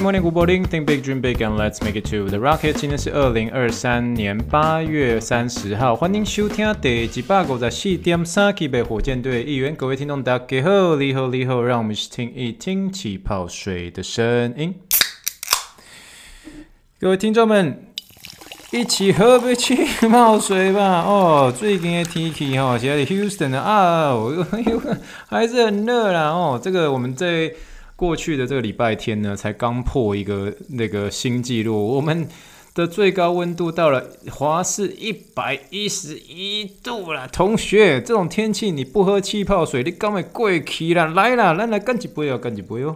Morning, morning, good morning. Think big, dream big, and let's make it to the rocket. 今天是二零二三年八月三十号，欢迎收听第一百五十四点三期的火箭队一员。各位听众，大家好，你好，你好，让我们一起听一听气泡水的声音。各位听众们，一起喝杯气泡水吧。哦，最近的天气哈，现在 Houston 啊，还是很热啦。哦，这个我们在。过去的这个礼拜天呢，才刚破一个那个新纪录，我们的最高温度到了华氏一百一十一度了。同学，这种天气你不喝气泡水，你刚会过期了。来啦，来来干几杯哦，干几杯哦。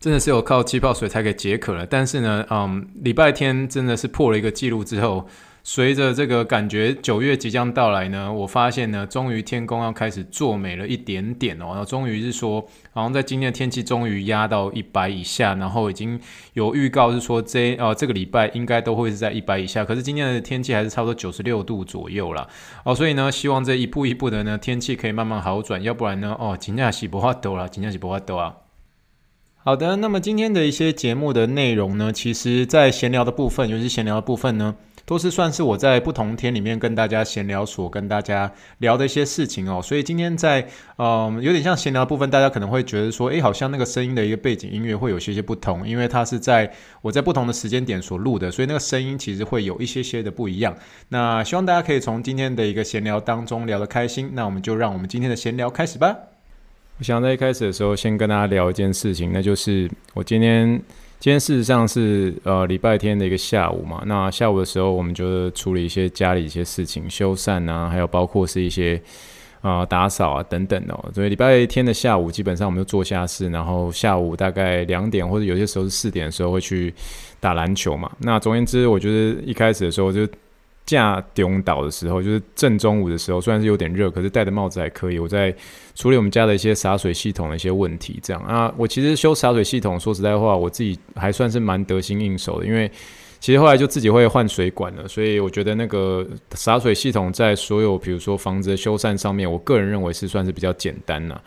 真的是有靠气泡水才可以解渴了。但是呢，嗯，礼拜天真的是破了一个纪录之后。随着这个感觉九月即将到来呢，我发现呢，终于天公要开始作美了一点点哦。然后终于是说，好像在今天的天气终于压到一百以下，然后已经有预告是说这呃这个礼拜应该都会是在一百以下。可是今天的天气还是差不多九十六度左右啦。哦。所以呢，希望这一步一步的呢，天气可以慢慢好转，要不然呢，哦，真的是没办法啦，真的是没办法啊。好的，那么今天的一些节目的内容呢，其实在闲聊的部分，尤其闲聊的部分呢。都是算是我在不同天里面跟大家闲聊所跟大家聊的一些事情哦，所以今天在嗯有点像闲聊的部分，大家可能会觉得说，诶，好像那个声音的一个背景音乐会有些些不同，因为它是在我在不同的时间点所录的，所以那个声音其实会有一些些的不一样。那希望大家可以从今天的一个闲聊当中聊得开心，那我们就让我们今天的闲聊开始吧。我想在一开始的时候先跟大家聊一件事情，那就是我今天。今天事实上是呃礼拜天的一个下午嘛，那下午的时候我们就是处理一些家里一些事情，修缮啊，还有包括是一些啊、呃、打扫啊等等哦。所以礼拜天的下午基本上我们就做下事，然后下午大概两点或者有些时候是四点的时候会去打篮球嘛。那总而言之，我觉得一开始的时候就。架中岛的时候，就是正中午的时候，虽然是有点热，可是戴的帽子还可以。我在处理我们家的一些洒水系统的一些问题，这样啊。我其实修洒水系统，说实在话，我自己还算是蛮得心应手的，因为其实后来就自己会换水管了，所以我觉得那个洒水系统在所有比如说房子的修缮上面，我个人认为是算是比较简单呐。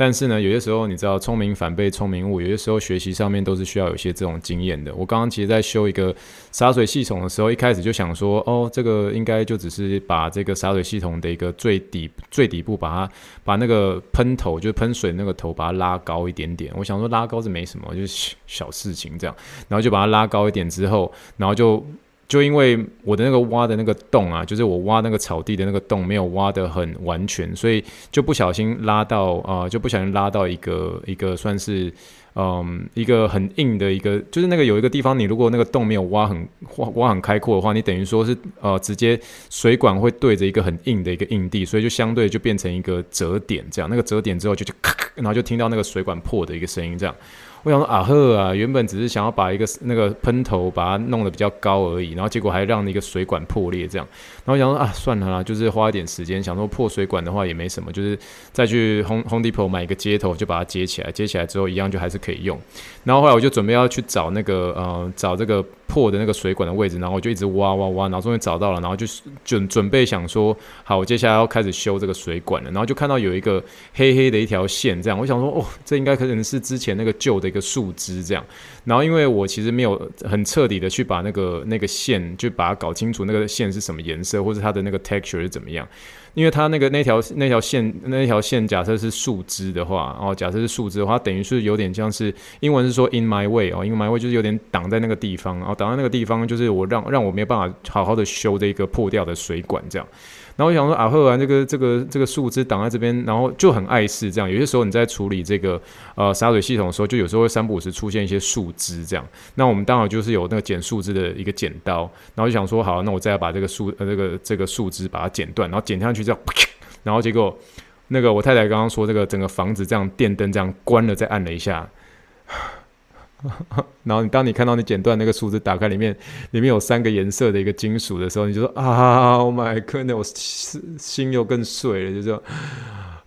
但是呢，有些时候你知道，聪明反被聪明误。有些时候学习上面都是需要有些这种经验的。我刚刚其实在修一个洒水系统的时候，一开始就想说，哦，这个应该就只是把这个洒水系统的一个最底最底部，把它把那个喷头，就是喷水那个头，把它拉高一点点。我想说拉高是没什么，就是小事情这样。然后就把它拉高一点之后，然后就。就因为我的那个挖的那个洞啊，就是我挖那个草地的那个洞没有挖得很完全，所以就不小心拉到啊、呃，就不小心拉到一个一个算是嗯一个很硬的一个，就是那个有一个地方，你如果那个洞没有挖很挖挖很开阔的话，你等于说是呃直接水管会对着一个很硬的一个硬地，所以就相对就变成一个折点这样，那个折点之后就就咔，然后就听到那个水管破的一个声音这样。我想说啊呵啊，原本只是想要把一个那个喷头把它弄得比较高而已，然后结果还让那个水管破裂这样。然后我想说啊，算了啦，就是花一点时间，想说破水管的话也没什么，就是再去 Home Home Depot 买一个接头就把它接起来，接起来之后一样就还是可以用。然后后来我就准备要去找那个呃找这个。破的那个水管的位置，然后我就一直挖挖挖，然后终于找到了，然后就是准准备想说，好，我接下来要开始修这个水管了，然后就看到有一个黑黑的一条线，这样，我想说，哦，这应该可能是之前那个旧的一个树枝这样，然后因为我其实没有很彻底的去把那个那个线，就把它搞清楚那个线是什么颜色，或者它的那个 texture 是怎么样。因为它那个那条那条线那条线，假设是树枝的话，哦，假设是树枝的话，等于是有点像是英文是说 in my way 哦，in my way 就是有点挡在那个地方，然后挡在那个地方就是我让让我没有办法好好的修这一个破掉的水管这样。然后我想说啊，后来这个这个这个树枝挡在这边，然后就很碍事。这样有些时候你在处理这个呃洒水系统的时候，就有时候会三不五时出现一些树枝这样。那我们刚好就是有那个剪树枝的一个剪刀，然后就想说好，那我再把这个树呃这个这个树枝把它剪断，然后剪下去这样，然后结果那个我太太刚刚说这个整个房子这样电灯这样关了再按了一下，然后你当你看到你剪断那个树枝打开里面里面有三个颜色的一个金属的时候，你就说啊，Oh my God，我心又更碎了，就说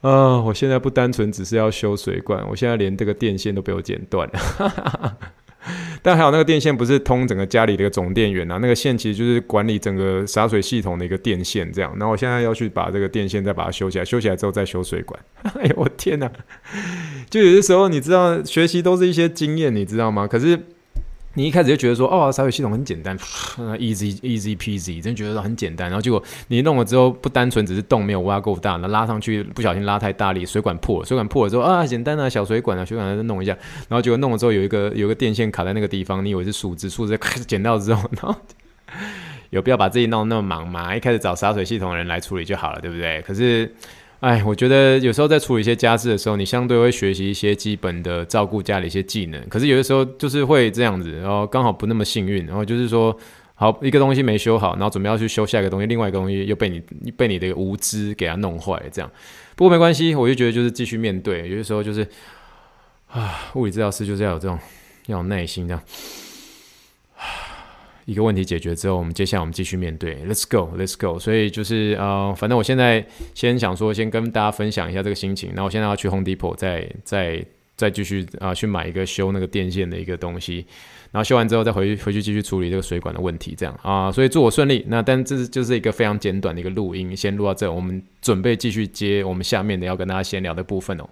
啊，我现在不单纯只是要修水管，我现在连这个电线都被我剪断了。但还有那个电线不是通整个家里的一个总电源啊，那个线其实就是管理整个洒水系统的一个电线这样。然后我现在要去把这个电线再把它修起来，修起来之后再修水管。哎呦我天哪！就有些时候你知道学习都是一些经验，你知道吗？可是。你一开始就觉得说，哦，洒水系统很简单，easy easy peasy，真觉得很简单。然后结果你弄了之后，不单纯只是洞没有挖够大，那拉上去不小心拉太大力，水管破了。水管破了之后啊，简单啊，小水管啊，水管再弄一下。然后结果弄了之后，有一个有一个电线卡在那个地方，你以为是树枝，树枝开 始剪到之后，然后有必要把自己弄那么忙吗？一开始找洒水系统的人来处理就好了，对不对？可是。哎，我觉得有时候在处理一些家事的时候，你相对会学习一些基本的照顾家里一些技能。可是有的时候就是会这样子，然后刚好不那么幸运，然后就是说，好一个东西没修好，然后准备要去修下一个东西，另外一个东西又被你被你的无知给它弄坏，这样。不过没关系，我就觉得就是继续面对。有的时候就是啊，物理治疗师就是要有这种要有耐心这样。一个问题解决之后，我们接下来我们继续面对，Let's go，Let's go。所以就是呃，反正我现在先想说，先跟大家分享一下这个心情。那我现在要去 Home Depot，再再再继续啊、去买一个修那个电线的一个东西。然后修完之后，再回去回去继续处理这个水管的问题，这样啊、所以祝我顺利。那但这就是一个非常简短的一个录音，先录到这，我们准备继续接我们下面的要跟大家闲聊的部分哦。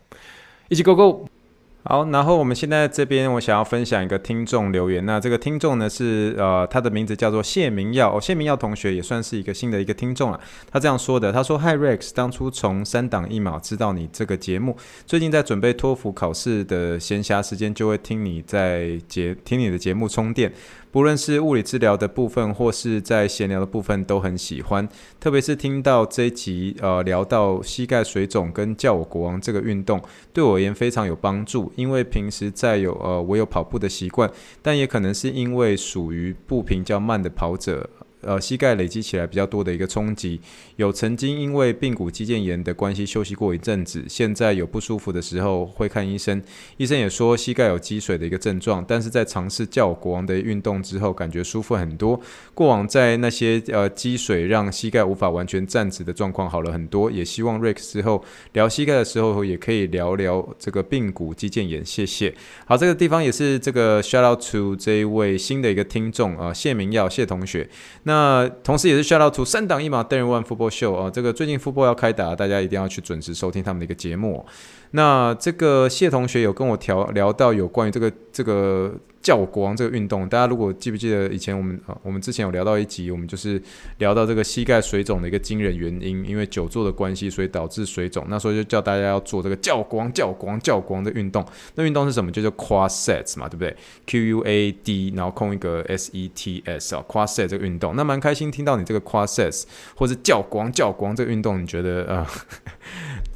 一起 Go Go！好，然后我们现在这边，我想要分享一个听众留言。那这个听众呢是呃，他的名字叫做谢明耀。哦，谢明耀同学也算是一个新的一个听众了。他这样说的，他说：“Hi Rex，当初从三档一秒知道你这个节目，最近在准备托福考试的闲暇时间，就会听你在节听你的节目充电。”不论是物理治疗的部分，或是在闲聊的部分，都很喜欢。特别是听到这一集，呃，聊到膝盖水肿跟叫我国王这个运动，对我而言非常有帮助。因为平时在有呃，我有跑步的习惯，但也可能是因为属于步频较慢的跑者。呃，膝盖累积起来比较多的一个冲击，有曾经因为髌骨肌腱炎的关系休息过一阵子，现在有不舒服的时候会看医生，医生也说膝盖有积水的一个症状，但是在尝试叫国王的运动之后，感觉舒服很多。过往在那些呃积水让膝盖无法完全站直的状况好了很多，也希望 Rex 之后聊膝盖的时候也可以聊聊这个髌骨肌腱炎。谢谢。好，这个地方也是这个 shout out to 这一位新的一个听众啊、谢明耀谢同学。那那同时，也是 shout out to 三档一码 Darren One 复播秀啊，这个最近复播要开打，大家一定要去准时收听他们的一个节目。那这个谢同学有跟我聊聊到有关于这个这个。教光这个运动，大家如果记不记得以前我们啊，我们之前有聊到一集，我们就是聊到这个膝盖水肿的一个惊人原因，因为久坐的关系，所以导致水肿。那时候就叫大家要做这个教光教光教光、的运动。那运动是什么？就叫 quad sets 嘛，对不对？Q U A D，然后空一个 S E T S 啊，quad set 这个运动。那蛮开心听到你这个 quad sets 或是教光教光这个运动，你觉得啊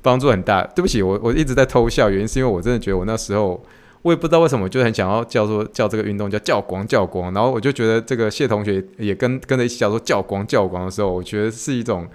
帮助很大？对不起，我我一直在偷笑，原因是因为我真的觉得我那时候。我也不知道为什么，就很想要叫做叫这个运动叫教光教光，然后我就觉得这个谢同学也跟跟着一起叫做教光教光的时候，我觉得是一种。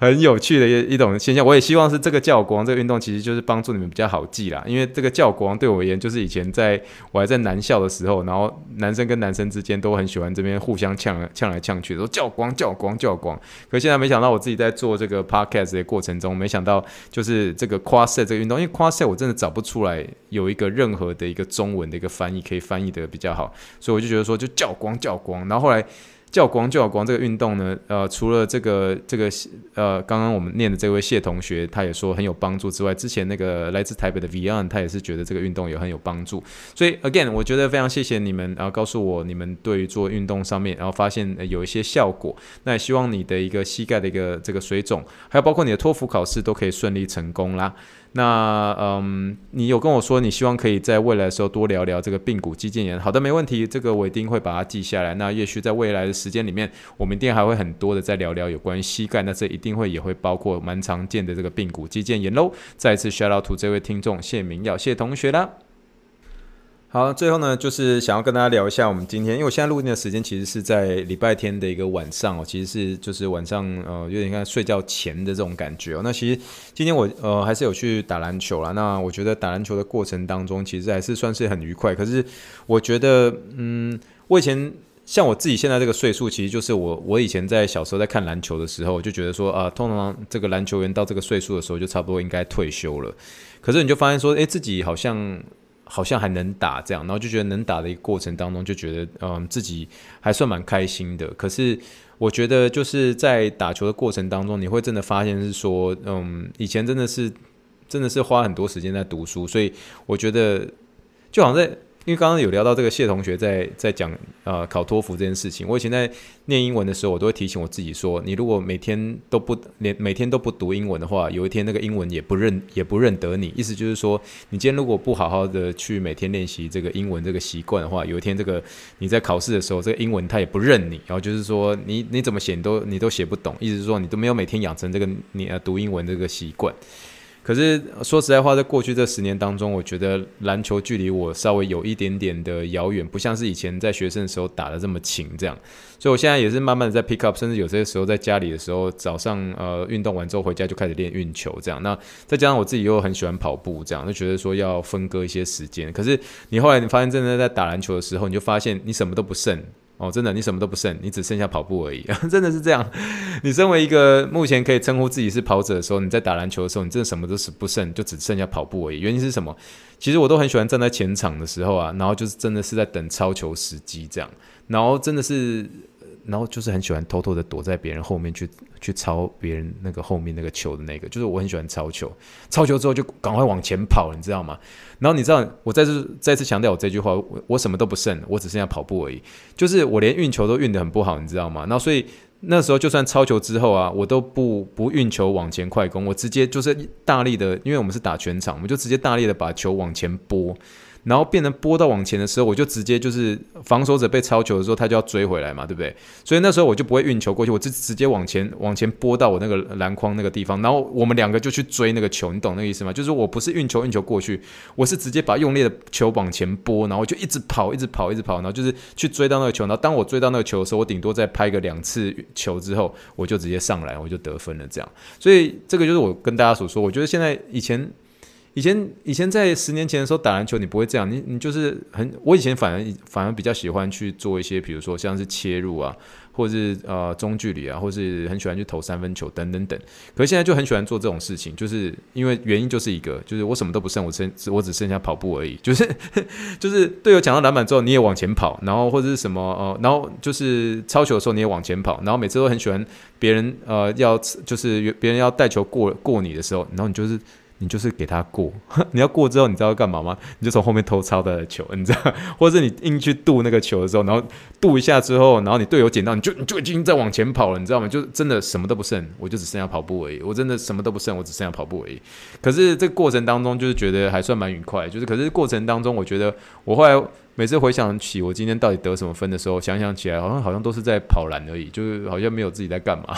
很有趣的一一种现象，我也希望是这个教光这个运动，其实就是帮助你们比较好记啦。因为这个教光对我而言，就是以前在我还在男校的时候，然后男生跟男生之间都很喜欢这边互相呛呛来呛去，说教光教光教光。可现在没想到我自己在做这个 podcast 的过程中，没想到就是这个 crosset 这个运动，因为 quad set 我真的找不出来有一个任何的一个中文的一个翻译可以翻译的比较好，所以我就觉得说就叫光叫光，然后后来。叫光叫光这个运动呢，呃，除了这个这个呃，刚刚我们念的这位谢同学，他也说很有帮助之外，之前那个来自台北的 Vian，他也是觉得这个运动也很有帮助。所以 again，我觉得非常谢谢你们，然后告诉我你们对于做运动上面，然后发现有一些效果。那也希望你的一个膝盖的一个这个水肿，还有包括你的托福考试都可以顺利成功啦。那嗯，你有跟我说你希望可以在未来的时候多聊聊这个髌骨肌腱炎。好的，没问题，这个我一定会把它记下来。那也许在未来的时间里面，我们一定还会很多的再聊聊有关于膝盖。那这一定会也会包括蛮常见的这个髌骨肌腱炎喽。再次 shout out to 这位听众谢明耀谢同学啦。好，最后呢，就是想要跟大家聊一下，我们今天，因为我现在录音的时间其实是在礼拜天的一个晚上哦，其实是就是晚上呃有点像睡觉前的这种感觉哦。那其实今天我呃还是有去打篮球啦，那我觉得打篮球的过程当中，其实还是算是很愉快。可是我觉得，嗯，我以前像我自己现在这个岁数，其实就是我我以前在小时候在看篮球的时候，我就觉得说啊、通常这个篮球员到这个岁数的时候，就差不多应该退休了。可是你就发现说，诶，自己好像。好像还能打这样，然后就觉得能打的一个过程当中，就觉得嗯自己还算蛮开心的。可是我觉得就是在打球的过程当中，你会真的发现是说，嗯，以前真的是真的是花很多时间在读书，所以我觉得就好像在。因为刚刚有聊到这个谢同学在在讲呃考托福这件事情，我以前在念英文的时候，我都会提醒我自己说，你如果每天都不连每天都不读英文的话，有一天那个英文也不认也不认得你。意思就是说，你今天如果不好好的去每天练习这个英文这个习惯的话，有一天这个你在考试的时候，这个英文它也不认你，然后就是说你你怎么写你都你都写不懂。意思是说，你都没有每天养成这个你呃读英文这个习惯。可是说实在话，在过去这十年当中，我觉得篮球距离我稍微有一点点的遥远，不像是以前在学生的时候打得这么勤这样。所以我现在也是慢慢的在 pick up，甚至有些时候在家里的时候，早上呃运动完之后回家就开始练运球这样。那再加上我自己又很喜欢跑步这样，就觉得说要分割一些时间。可是你后来你发现真的在打篮球的时候，你就发现你什么都不剩。哦，真的，你什么都不剩，你只剩下跑步而已，真的是这样。你身为一个目前可以称呼自己是跑者的时候，你在打篮球的时候，你真的什么都是不剩，就只剩下跑步而已。原因是什么？其实我都很喜欢站在前场的时候啊，然后就是真的是在等超球时机这样，然后真的是。然后就是很喜欢偷偷的躲在别人后面去去抄别人那个后面那个球的那个，就是我很喜欢抄球，抄球之后就赶快往前跑，你知道吗？然后你知道我再次再次强调我这句话，我我什么都不剩，我只剩下跑步而已。就是我连运球都运得很不好，你知道吗？然后所以那时候就算抄球之后啊，我都不不运球往前快攻，我直接就是大力的，因为我们是打全场，我们就直接大力的把球往前拨。然后变成拨到往前的时候，我就直接就是防守者被抄球的时候，他就要追回来嘛，对不对？所以那时候我就不会运球过去，我就直接往前往前拨到我那个篮筐那个地方，然后我们两个就去追那个球，你懂那个意思吗？就是我不是运球运球过去，我是直接把用力的球往前拨，然后就一直跑，一直跑，一直跑，然后就是去追到那个球。然后当我追到那个球的时候，我顶多再拍个两次球之后，我就直接上来，我就得分了。这样，所以这个就是我跟大家所说，我觉得现在以前。以前以前在十年前的时候打篮球，你不会这样，你你就是很，我以前反而反而比较喜欢去做一些，比如说像是切入啊，或者是呃中距离啊，或是很喜欢去投三分球等等等。可是现在就很喜欢做这种事情，就是因为原因就是一个，就是我什么都不剩，我剩我只剩下跑步而已，就是 就是队友抢到篮板之后你也往前跑，然后或者是什么呃，然后就是抄球的时候你也往前跑，然后每次都很喜欢别人呃要就是别人要带球过过你的时候，然后你就是。你就是给他过，你要过之后，你知道要干嘛吗？你就从后面偷抄他的球，你知道，或者是你硬去渡那个球的时候，然后渡一下之后，然后你队友捡到，你就你就已经在往前跑了，你知道吗？就真的什么都不剩，我就只剩下跑步而已。我真的什么都不剩，我只剩下跑步而已。可是这个过程当中，就是觉得还算蛮愉快。就是可是过程当中，我觉得我后来。每次回想起我今天到底得什么分的时候，想想起来好像好像都是在跑篮而已，就是好像没有自己在干嘛。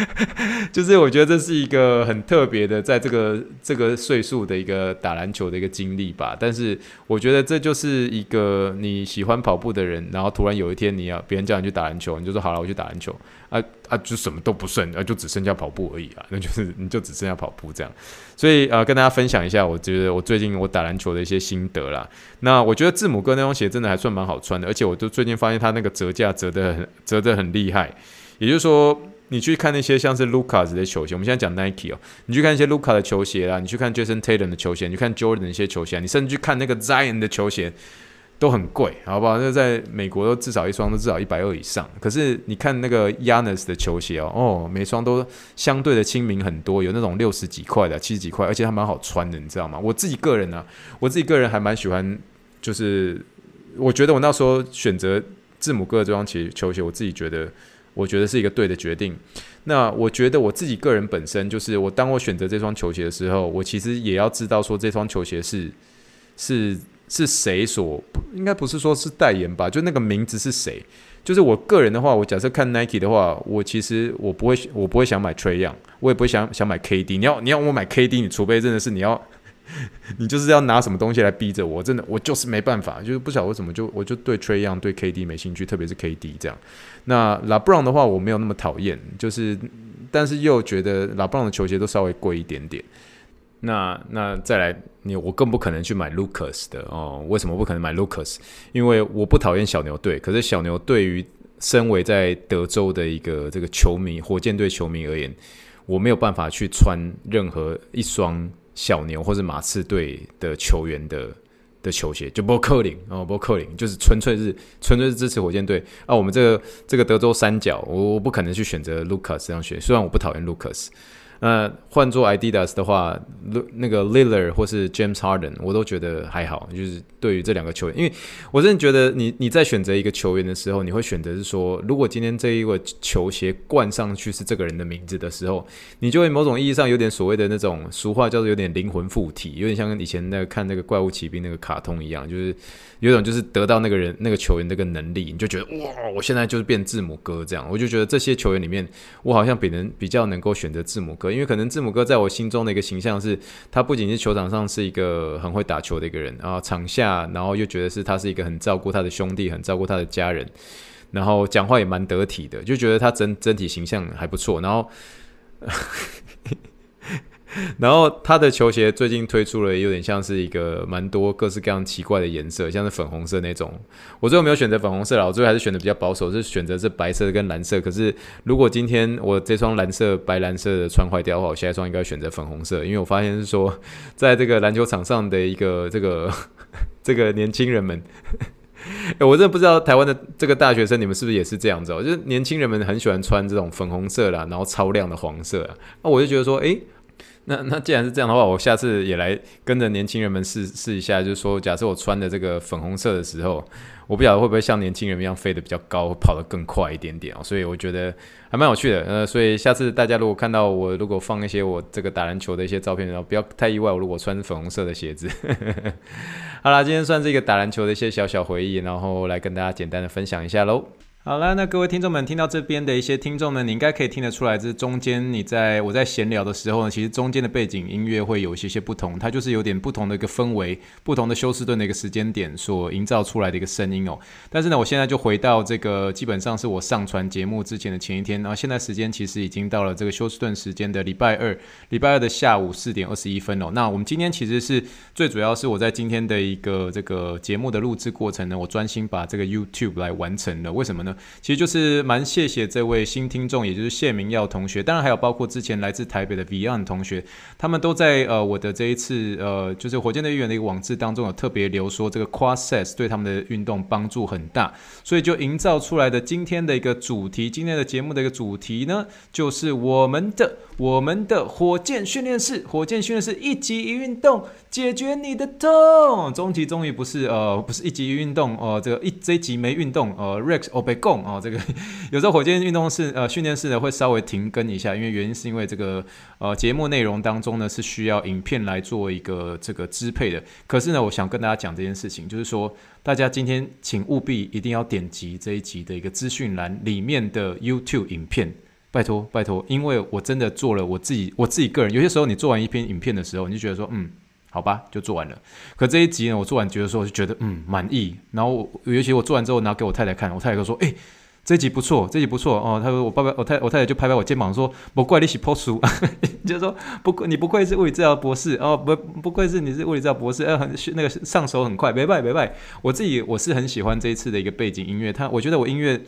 就是我觉得这是一个很特别的，在这个这个岁数的一个打篮球的一个经历吧。但是我觉得这就是一个你喜欢跑步的人，然后突然有一天你要别人叫你去打篮球，你就说好了，我去打篮球。啊啊，就什么都不剩，啊，就只剩下跑步而已啊，那就是你就只剩下跑步这样。所以呃，跟大家分享一下，我觉得我最近我打篮球的一些心得啦。那我觉得字母哥那双鞋真的还算蛮好穿的，而且我都最近发现他那个折价折得很折得很厉害。也就是说，你去看那些像是 Lucas 的球鞋，我们现在讲 Nike 哦，你去看一些 Lucas 的球鞋啦，你去看 Jason Tatum 的球鞋，你去看 Jordan 的一些球鞋，你甚至去看那个 Zion 的球鞋。都很贵，好不好？那在美国都至少一双都至少一百二以上。可是你看那个 Yanis 的球鞋哦，哦，每双都相对的亲民很多，有那种六十几块的、七十几块，而且还蛮好穿的，你知道吗？我自己个人呢、啊，我自己个人还蛮喜欢，就是我觉得我那时候选择字母哥这双鞋球鞋，我自己觉得，我觉得是一个对的决定。那我觉得我自己个人本身就是，我当我选择这双球鞋的时候，我其实也要知道说这双球鞋是是。是谁所应该不是说是代言吧？就那个名字是谁？就是我个人的话，我假设看 Nike 的话，我其实我不会，我不会想买 Trae Young，我也不会想想买 KD。你要你要我买 KD，你除非真的是你要 你就是要拿什么东西来逼着我，真的我就是没办法，就是不晓得为什么就我就对 Tray Young 对 KD 没兴趣，特别是 KD 这样。那 LeBron 的话我没有那么讨厌，就是但是又觉得 LeBron 的球鞋都稍微贵一点点。那那再来，你我更不可能去买 Lucas 的哦。为什么不可能买 Lucas？因为我不讨厌小牛队，可是小牛对于身为在德州的一个这个球迷，火箭队球迷而言，我没有办法去穿任何一双小牛或者马刺队的球员的的球鞋，就不克林哦，不克林，就是纯粹是纯粹是支持火箭队啊。我们这个这个德州三角，我我不可能去选择 Lucas 这样选，虽然我不讨厌 Lucas。那换做 Adidas 的话，那个 Lillard 或是 James Harden，我都觉得还好。就是对于这两个球员，因为我真的觉得你你在选择一个球员的时候，你会选择是说，如果今天这一个球鞋冠上去是这个人的名字的时候，你就会某种意义上有点所谓的那种俗话叫做有点灵魂附体，有点像以前那个看那个怪物骑兵那个卡通一样，就是。有种就是得到那个人那个球员那个能力，你就觉得哇，我现在就是变字母哥这样。我就觉得这些球员里面，我好像比人比较能够选择字母哥，因为可能字母哥在我心中的一个形象是，他不仅是球场上是一个很会打球的一个人，然后场下，然后又觉得是他是一个很照顾他的兄弟，很照顾他的家人，然后讲话也蛮得体的，就觉得他整整体形象还不错，然后。然后他的球鞋最近推出了，有点像是一个蛮多各式各样奇怪的颜色，像是粉红色那种。我最后没有选择粉红色了，我最后还是选择比较保守，是选择是白色跟蓝色。可是如果今天我这双蓝色、白蓝色的穿坏掉的话，我下一双应该选择粉红色，因为我发现是说，在这个篮球场上的一个这个 这个年轻人们，我真的不知道台湾的这个大学生你们是不是也是这样子哦？就是年轻人们很喜欢穿这种粉红色啦，然后超亮的黄色啊，那我就觉得说，诶。那那既然是这样的话，我下次也来跟着年轻人们试试一下，就是说，假设我穿的这个粉红色的时候，我不晓得会不会像年轻人一样飞得比较高，跑得更快一点点哦。所以我觉得还蛮有趣的。呃，所以下次大家如果看到我如果放一些我这个打篮球的一些照片，然后不要太意外，我如果穿粉红色的鞋子。好啦，今天算是一个打篮球的一些小小回忆，然后来跟大家简单的分享一下喽。好了，那各位听众们听到这边的一些听众呢，你应该可以听得出来，这中间你在我在闲聊的时候呢，其实中间的背景音乐会有一些些不同，它就是有点不同的一个氛围，不同的休斯顿的一个时间点所营造出来的一个声音哦。但是呢，我现在就回到这个基本上是我上传节目之前的前一天，然后现在时间其实已经到了这个休斯顿时间的礼拜二，礼拜二的下午四点二十一分哦。那我们今天其实是最主要是我在今天的一个这个节目的录制过程呢，我专心把这个 YouTube 来完成了，为什么呢？其实就是蛮谢谢这位新听众，也就是谢明耀同学，当然还有包括之前来自台北的 Beyond 同学，他们都在呃我的这一次呃就是火箭队员的一个网志当中有特别留说这个 Quad-Sets 对他们的运动帮助很大，所以就营造出来的今天的一个主题，今天的节目的一个主题呢，就是我们的我们的火箭训练室，火箭训练室一集一运动解决你的痛，终极终于不是呃不是一集一运动、呃，这个一这一集没运动呃 Rex Obe 供哦，这个有时候火箭运动室呃训练室呢会稍微停更一下，因为原因是因为这个呃节目内容当中呢是需要影片来做一个这个支配的。可是呢，我想跟大家讲这件事情，就是说大家今天请务必一定要点击这一集的一个资讯栏里面的 YouTube 影片，拜托拜托，因为我真的做了我自己我自己个人，有些时候你做完一篇影片的时候，你就觉得说嗯。好吧，就做完了。可这一集呢，我做完觉得说，就觉得嗯满意。然后我尤其我做完之后拿给我太太看，我太太就说：“诶、这一集不错，这一集不错哦。”他说：“我爸爸，我太我太太就拍拍我肩膀说，不怪你是破书，就说不愧你不愧是物理治疗博士哦，不不愧是你是物理治疗博士，呃，很那个上手很快，没拜没拜。我自己我是很喜欢这一次的一个背景音乐，他我觉得我音乐。”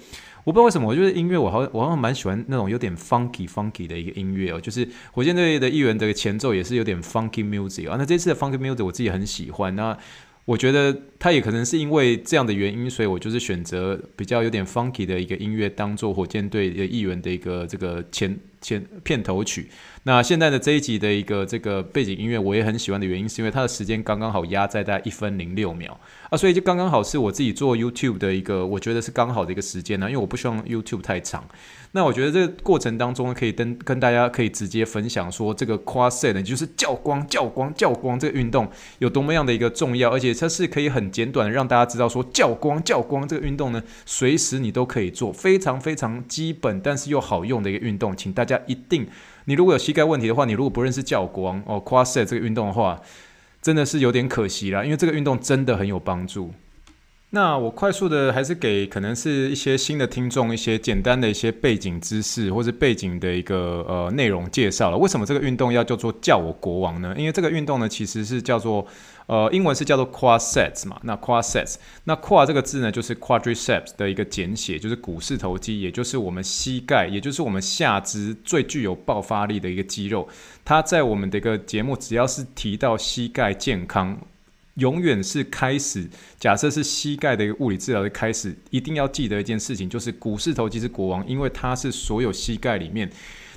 我不知道为什么，我觉得音乐我好像我好像蛮喜欢那种有点 funky funky 的一个音乐哦，就是火箭队的议员的前奏也是有点 funky music 啊。那这次的 funky music 我自己很喜欢，那我觉得它也可能是因为这样的原因，所以我就是选择比较有点 funky 的一个音乐当做火箭队的议员的一个这个前前片头曲。那现在的这一集的一个这个背景音乐，我也很喜欢的原因，是因为它的时间刚刚好压在大概一分零六秒啊，所以就刚刚好是我自己做 YouTube 的一个，我觉得是刚好的一个时间呢，因为我不希望 YouTube 太长。那我觉得这个过程当中可以跟跟大家可以直接分享说，这个 Quad-Set 呢，就是教光、教光、教光这个运动有多么样的一个重要，而且它是可以很简短的让大家知道说，教光、教光这个运动呢，随时你都可以做，非常非常基本，但是又好用的一个运动，请大家一定。你如果有膝盖问题的话，你如果不认识教光哦，Quad-Set 这个运动的话，真的是有点可惜了，因为这个运动真的很有帮助。那我快速的还是给可能是一些新的听众一些简单的一些背景知识或者背景的一个呃内容介绍了。为什么这个运动要叫做叫我国王呢？因为这个运动呢其实是叫做呃英文是叫做 quadriceps 嘛。那 quadriceps 那 quad 这个字呢就是 quadriceps 的一个简写，就是股四头肌，也就是我们膝盖，也就是我们下肢最具有爆发力的一个肌肉。它在我们的一个节目只要是提到膝盖健康。永远是开始。假设是膝盖的一个物理治疗的开始，一定要记得一件事情，就是股四头肌是国王，因为它是所有膝盖里面，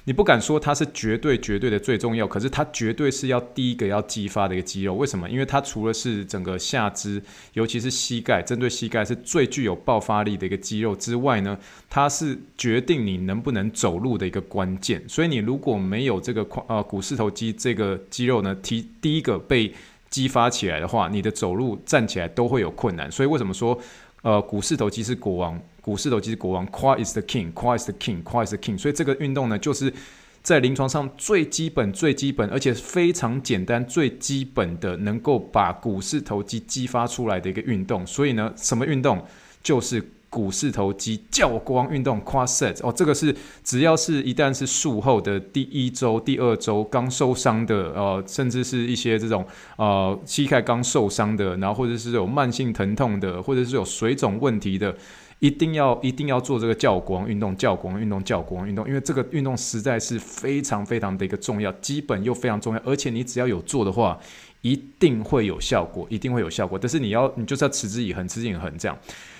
你不敢说它是绝对绝对的最重要，可是它绝对是要第一个要激发的一个肌肉。为什么？因为它除了是整个下肢，尤其是膝盖，针对膝盖是最具有爆发力的一个肌肉之外呢，它是决定你能不能走路的一个关键。所以你如果没有这个呃股四头肌这个肌肉呢，提第一个被激发起来的话，你的走路站起来都会有困难。所以为什么说，呃，股四头肌是国王，股四头肌是国王，Quad is the king，Quad is the king，Quad is the king。所以这个运动呢，就是在临床上最基本、最基本，而且非常简单、最基本的，能够把股四头肌激发出来的一个运动。所以呢，什么运动就是。股四头肌教光运动 quadriceps 哦，这个是只要是一旦是术后的第一周、第二周刚受伤的，呃，甚至是一些这种呃膝盖刚受伤的，然后或者是有慢性疼痛的，或者是有水肿问题的，一定要一定要做这个教光运动，教光运动，教光运动，因为这个运动实在是非常非常的一个重要，基本又非常重要，而且你只要有做的话，一定会有效果，一定会有效果。但是你要你就是要持之以恒，持之以恒这样，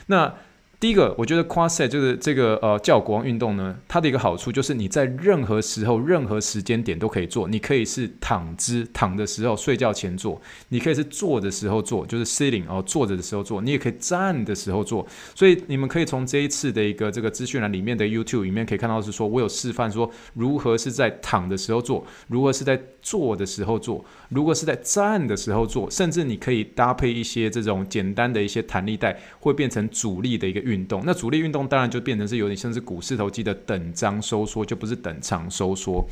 那。第一个，我觉得 quadriceps 就是这个呃叫国王运动呢，它的一个好处就是你在任何时候、任何时间点都可以做。你可以是躺姿躺的时候，睡觉前做；你可以是坐的时候做，就是 sitting 哦坐着的时候做；你也可以站的时候做。所以你们可以从这一次的一个这个资讯栏里面的 YouTube 里面可以看到，是说我有示范说如何是在躺的时候做，如何是在坐的时候做，如果是在站的时候做，甚至你可以搭配一些这种简单的一些弹力带，会变成阻力的一个运动。那主力运动当然就变成是有点像是股四头肌的等张收缩，就不是等长收缩。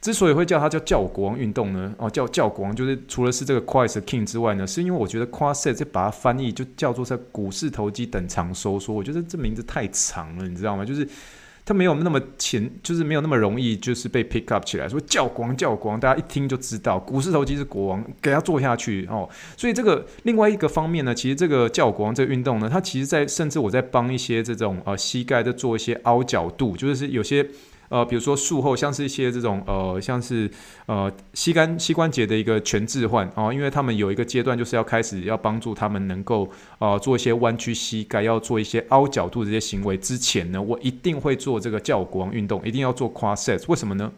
之所以会叫它叫教国王运动呢？哦，叫教国王就是除了是这个 Quest king 之外呢，是因为我觉得 quasi 在把它翻译就叫做在股四头肌等长收缩，我觉得这名字太长了，你知道吗？就是。它没有那么前，就是没有那么容易，就是被 pick up 起来。说教皇教皇，大家一听就知道，股四头肌是国王，给他做下去哦。所以这个另外一个方面呢，其实这个教皇这个运动呢，它其实在甚至我在帮一些这种呃膝盖在做一些凹角度，就是有些。呃，比如说术后像是一些这种呃，像是呃膝关膝关节的一个全置换哦，因为他们有一个阶段就是要开始要帮助他们能够呃做一些弯曲膝盖，要做一些凹角度这些行为之前呢，我一定会做这个教我国王运动，一定要做 quadriceps。为什么呢？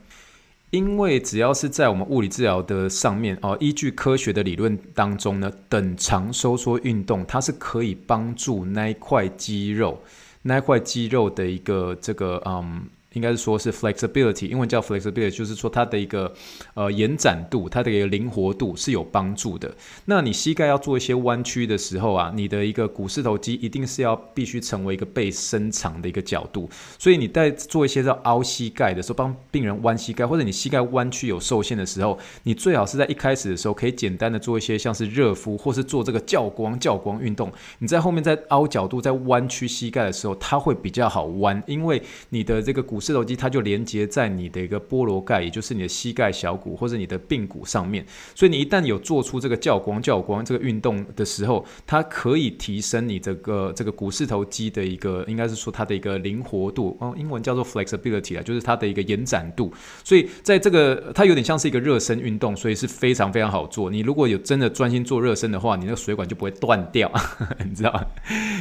因为只要是在我们物理治疗的上面哦，依据科学的理论当中呢，等长收缩运动它是可以帮助那一块肌肉，那一块肌肉的一个这个嗯。应该是说是 flexibility，英文叫 flexibility，就是说它的一个呃延展度，它的一个灵活度是有帮助的。那你膝盖要做一些弯曲的时候啊，你的一个股四头肌一定是要必须成为一个被伸长的一个角度。所以你在做一些这凹膝盖的时候，帮病人弯膝盖，或者你膝盖弯曲有受限的时候，你最好是在一开始的时候可以简单的做一些像是热敷，或是做这个教光教光运动。你在后面在凹角度、在弯曲膝盖的时候，它会比较好弯，因为你的这个股。四头肌它就连接在你的一个菠萝盖，也就是你的膝盖小骨或者你的髌骨上面。所以你一旦有做出这个教光教光这个运动的时候，它可以提升你这个这个股四头肌的一个，应该是说它的一个灵活度哦，英文叫做 flexibility 啊，就是它的一个延展度。所以在这个它有点像是一个热身运动，所以是非常非常好做。你如果有真的专心做热身的话，你那个水管就不会断掉，你知道？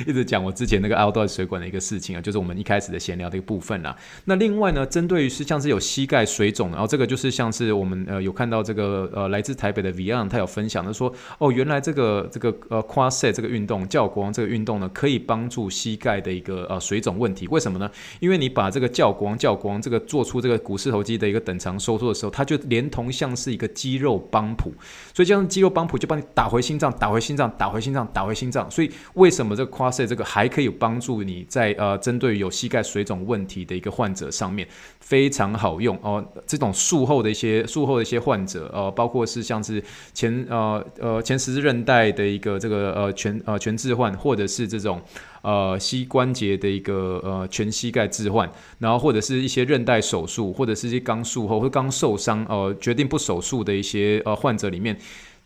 一直讲我之前那个凹断水管的一个事情啊，就是我们一开始的闲聊的一个部分啦。那那另外呢，针对于是像是有膝盖水肿，然后这个就是像是我们呃有看到这个呃来自台北的 Vian 他有分享的说，哦原来这个这个呃 quadriceps 这个运动教国王这个运动呢，可以帮助膝盖的一个呃水肿问题。为什么呢？因为你把这个教国王教国王这个做出这个股四头肌的一个等长收缩的时候，它就连同像是一个肌肉帮浦，所以这样肌肉帮浦就帮你打回心脏，打回心脏，打回心脏，打回心脏。所以为什么这个 quadriceps 这个还可以帮助你在呃针对有膝盖水肿问题的一个患者？上面非常好用哦。这种术后的一些术后的一些患者，呃，包括是像是前呃呃前十字韧带的一个这个呃全呃全置换，或者是这种呃膝关节的一个呃全膝盖置换，然后或者是一些韧带手术，或者是一些刚术后或刚受伤呃决定不手术的一些呃患者里面。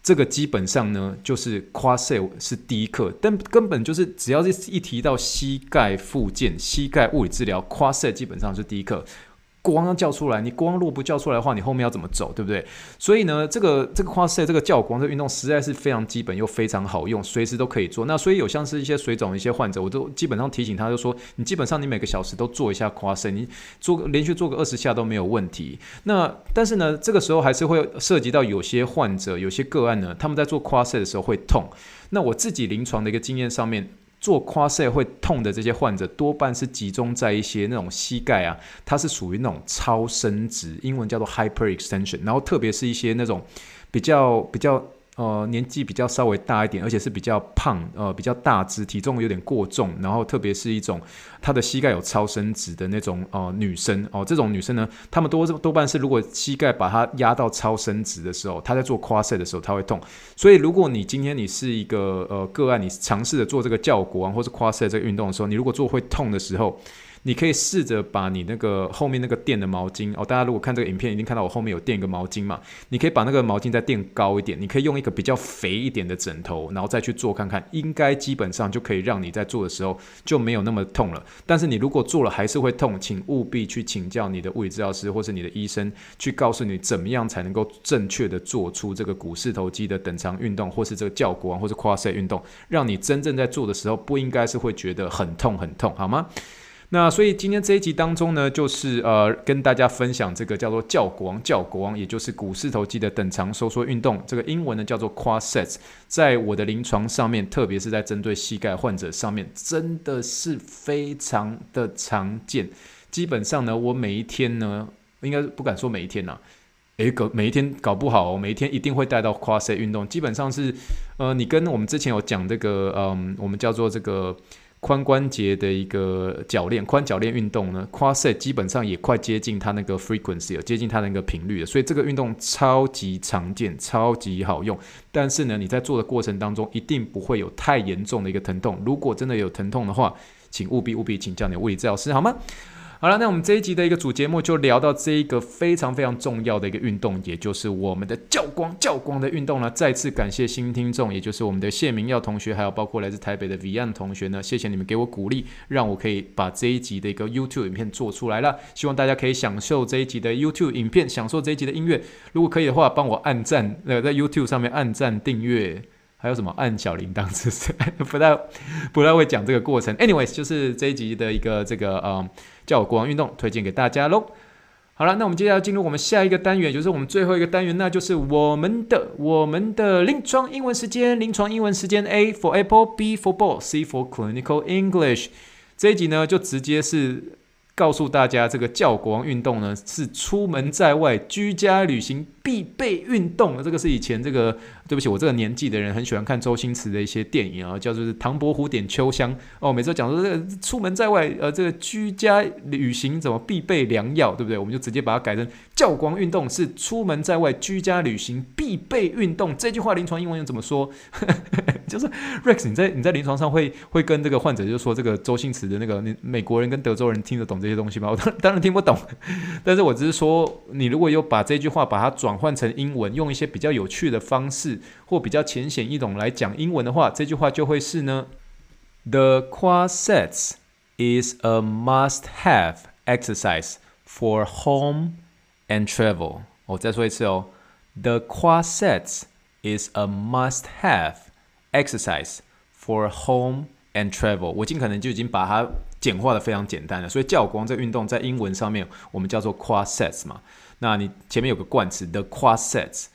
这个基本上呢，就是夸射是第一课，但根本就是只要是一提到膝盖附件、膝盖物理治疗夸射基本上是第一课。光要叫出来，你光如果不叫出来的话，你后面要怎么走，对不对？所以呢，这个这个 Quadset 这个叫光这运动实在是非常基本又非常好用，随时都可以做。那所以有像是一些水肿的一些患者，我都基本上提醒他，就说你基本上你每个小时都做一下 Quadset，你做连续做个二十下都没有问题。那但是呢，这个时候还是会涉及到有些患者、有些个案呢，他们在做 Quadset 的时候会痛。那我自己临床的一个经验上面。做跨射会痛的这些患者，多半是集中在一些那种膝盖啊，它是属于那种超伸直，英文叫做 hyperextension，然后特别是一些那种比较比较。呃，年纪比较稍微大一点，而且是比较胖，呃，比较大只，体重有点过重，然后特别是一种她的膝盖有超伸直的那种呃女生哦、呃，这种女生呢，她们多多半是如果膝盖把它压到超伸直的时候，她在做跨勢的时候，她会痛。所以如果你今天你是一个呃个案，你尝试着做这个教国王或是跨 set 这个运动的时候，你如果做会痛的时候，你可以试着把你那个后面那个垫的毛巾哦，大家如果看这个影片，一定看到我后面有垫一个毛巾嘛。你可以把那个毛巾再垫高一点，你可以用一个比较肥一点的枕头，然后再去做看看，应该基本上就可以让你在做的时候就没有那么痛了。但是你如果做了还是会痛，请务必去请教你的物理治疗师或是你的医生，去告诉你怎么样才能够正确的做出这个股四头肌的等长运动，或是这个教国王或是 Quadset 运动，让你真正在做的时候不应该是会觉得很痛很痛，好吗？那所以今天这一集当中呢，就是呃跟大家分享这个叫做教国王教国王，也就是股四头肌的等长收缩运动。这个英文呢叫做 Quadset，在我的临床上面，特别是在针对膝盖患者上面，真的是非常的常见。基本上呢，我每一天呢，应该不敢说每一天呐、啊，诶，搞每一天搞不好、哦，每一天一定会带到 Quadset 运动。基本上是，呃，你跟我们之前有讲这个，嗯，我们叫做这个。髋关节的一个铰链，髋铰链运动呢，quasi 基本上也快接近它那个 frequency 了，接近它那个频率了，所以这个运动超级常见，超级好用。但是呢，你在做的过程当中，一定不会有太严重的一个疼痛。如果真的有疼痛的话，请务必务必请教你的物理治疗师，好吗？好了，那我们这一集的一个主节目就聊到这一个非常非常重要的一个运动，也就是我们的教光教光的运动呢。再次感谢新听众，也就是我们的谢明耀同学，还有包括来自台北的 Vian 同学呢，谢谢你们给我鼓励，让我可以把这一集的一个 YouTube 影片做出来了。希望大家可以享受这一集的 YouTube 影片，享受这一集的音乐。如果可以的话，帮我按赞，呃，在 YouTube 上面按赞订阅。还有什么按小铃铛？是 是不太不太会讲这个过程？Anyways，就是这一集的一个这个嗯，叫国王运动推荐给大家喽。好了，那我们接下来进入我们下一个单元，就是我们最后一个单元，那就是我们的我们的临床英文时间。临床英文时间，A for Apple，B for Ball，C for Clinical English。这一集呢，就直接是。告诉大家，这个叫国王运动呢，是出门在外居家旅行必备运动。这个是以前这个，对不起，我这个年纪的人很喜欢看周星驰的一些电影啊，叫做《唐伯虎点秋香》哦。每次讲说这个出门在外，呃，这个居家旅行怎么必备良药，对不对？我们就直接把它改成教光运动是出门在外居家旅行必备运动。这句话临床英文又怎么说？就是 Rex，你在你在临床上会会跟这个患者就说这个周星驰的那个美国人跟德州人听得懂这些东西吗？我当当然听不懂，但是我只是说，你如果有把这句话把它转换成英文，用一些比较有趣的方式或比较浅显易懂来讲英文的话，这句话就会是呢：The quad sets is a must-have exercise for home and travel。我再说一次哦，The quad sets is a must-have。Exercise for home and travel，我尽可能就已经把它简化的非常简单了。所以教光这个运动在英文上面我们叫做 quad sets 嘛。那你前面有个冠词，The Quadset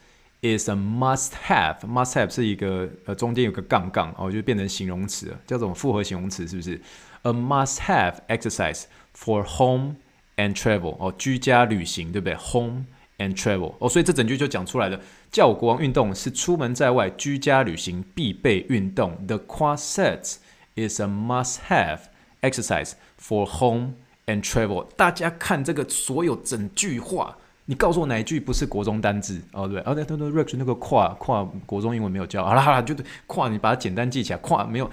is a must have，must have 是一个呃中间有个杠杠哦，就变成形容词了，叫做复合形容词是不是？A must have exercise for home and travel 哦，居家旅行对不对？Home and travel 哦，所以这整句就讲出来了。叫国王运动是出门在外居家旅行必备运动。The Quadset is a must-have exercise for home and travel。大家看这个所有整句话，你告诉我哪一句不是国中单字？哦，对，哦对对对，Rex 那个跨跨国中英文没有教，好了好了，就跨你把它简单记起来，跨没有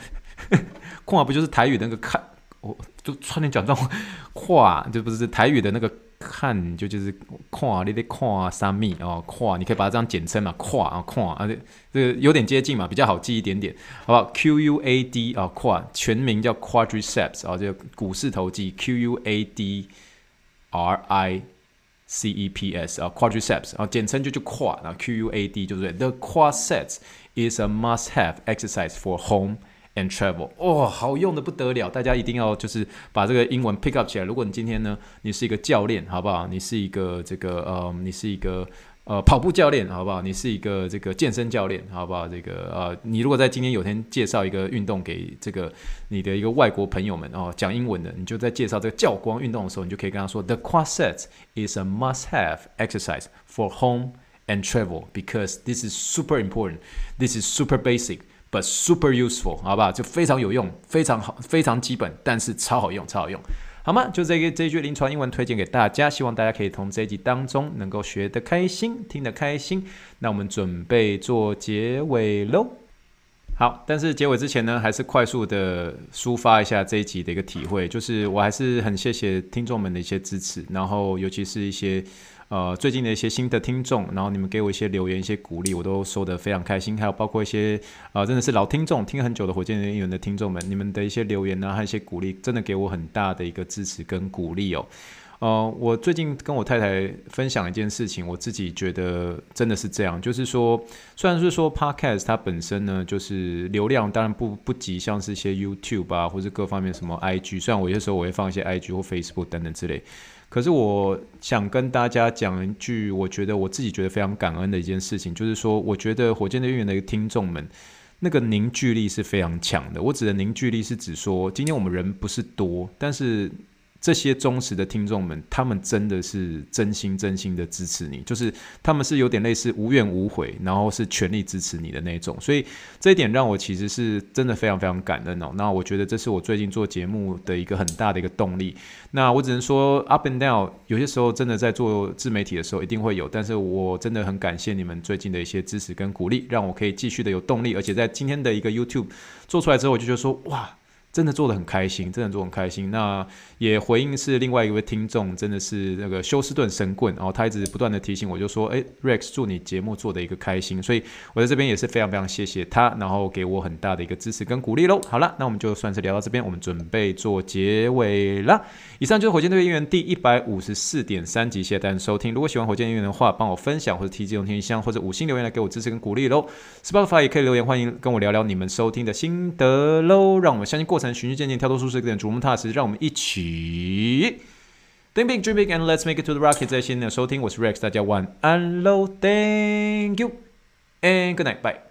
跨不就是台语的那个看？我就差点讲这种跨，就不是台语的那个。看就就是跨，你得看三米哦，跨你可以把它这样简称嘛，跨啊跨啊，这这个有点接近嘛，比较好记一点点，好不好？Q U A D 啊，跨全名叫 Quadriceps 啊，这个股四头肌 Q U A D R I C E P S 啊，Quadriceps 啊，简称就就跨啊，Q U A D 就是 The quadriceps is a must-have exercise for home And travel，哦，好用的不得了，大家一定要就是把这个英文 pick up 起来。如果你今天呢，你是一个教练，好不好？你是一个这个呃，你是一个呃跑步教练，好不好？你是一个这个健身教练，好不好？这个呃，你如果在今天有天介绍一个运动给这个你的一个外国朋友们哦，讲英文的，你就在介绍这个教光运动的时候，你就可以跟他说，The quadriceps is a must-have exercise for home and travel because this is super important. This is super basic. But super useful，好不好？就非常有用，非常好，非常基本，但是超好用，超好用，好吗？就这个这一句临床英文推荐给大家，希望大家可以从这一集当中能够学得开心，听得开心。那我们准备做结尾喽。好，但是结尾之前呢，还是快速的抒发一下这一集的一个体会，就是我还是很谢谢听众们的一些支持，然后尤其是一些。呃，最近的一些新的听众，然后你们给我一些留言、一些鼓励，我都收得非常开心。还有包括一些呃，真的是老听众，听很久的火箭人员的听众们，你们的一些留言呢，还有一些鼓励，真的给我很大的一个支持跟鼓励哦。呃，我最近跟我太太分享一件事情，我自己觉得真的是这样，就是说，虽然是说 Podcast 它本身呢，就是流量当然不不及像是一些 YouTube 啊，或者各方面什么 IG，虽然我有些时候我会放一些 IG 或 Facebook 等等之类。可是我想跟大家讲一句，我觉得我自己觉得非常感恩的一件事情，就是说，我觉得火箭队运营的听众们，那个凝聚力是非常强的。我指的凝聚力是指说，今天我们人不是多，但是。这些忠实的听众们，他们真的是真心真心的支持你，就是他们是有点类似无怨无悔，然后是全力支持你的那种，所以这一点让我其实是真的非常非常感恩哦。那我觉得这是我最近做节目的一个很大的一个动力。那我只能说 up and down，有些时候真的在做自媒体的时候一定会有，但是我真的很感谢你们最近的一些支持跟鼓励，让我可以继续的有动力，而且在今天的一个 YouTube 做出来之后，我就觉得说哇。真的做得很开心，真的做很开心。那也回应是另外一位听众，真的是那个休斯顿神棍，然后他一直不断的提醒我，就说：“诶，Rex，祝你节目做的一个开心。”所以我在这边也是非常非常谢谢他，然后给我很大的一个支持跟鼓励喽。好了，那我们就算是聊到这边，我们准备做结尾了。以上就是火箭队音乐第一百五十四点三集，谢谢大家收听。如果喜欢火箭音乐的话，帮我分享或者提这种天箱或者五星留言来给我支持跟鼓励喽。Spotify 也可以留言，欢迎跟我聊聊你们收听的心得喽。让我们相信过程循序渐进，跳脱舒适点，逐梦踏实。让我们一起 Think big, dream big, and let's make it to the rocket。在新的收听，我是 Rex，大家晚安喽，Thank you and good night, bye。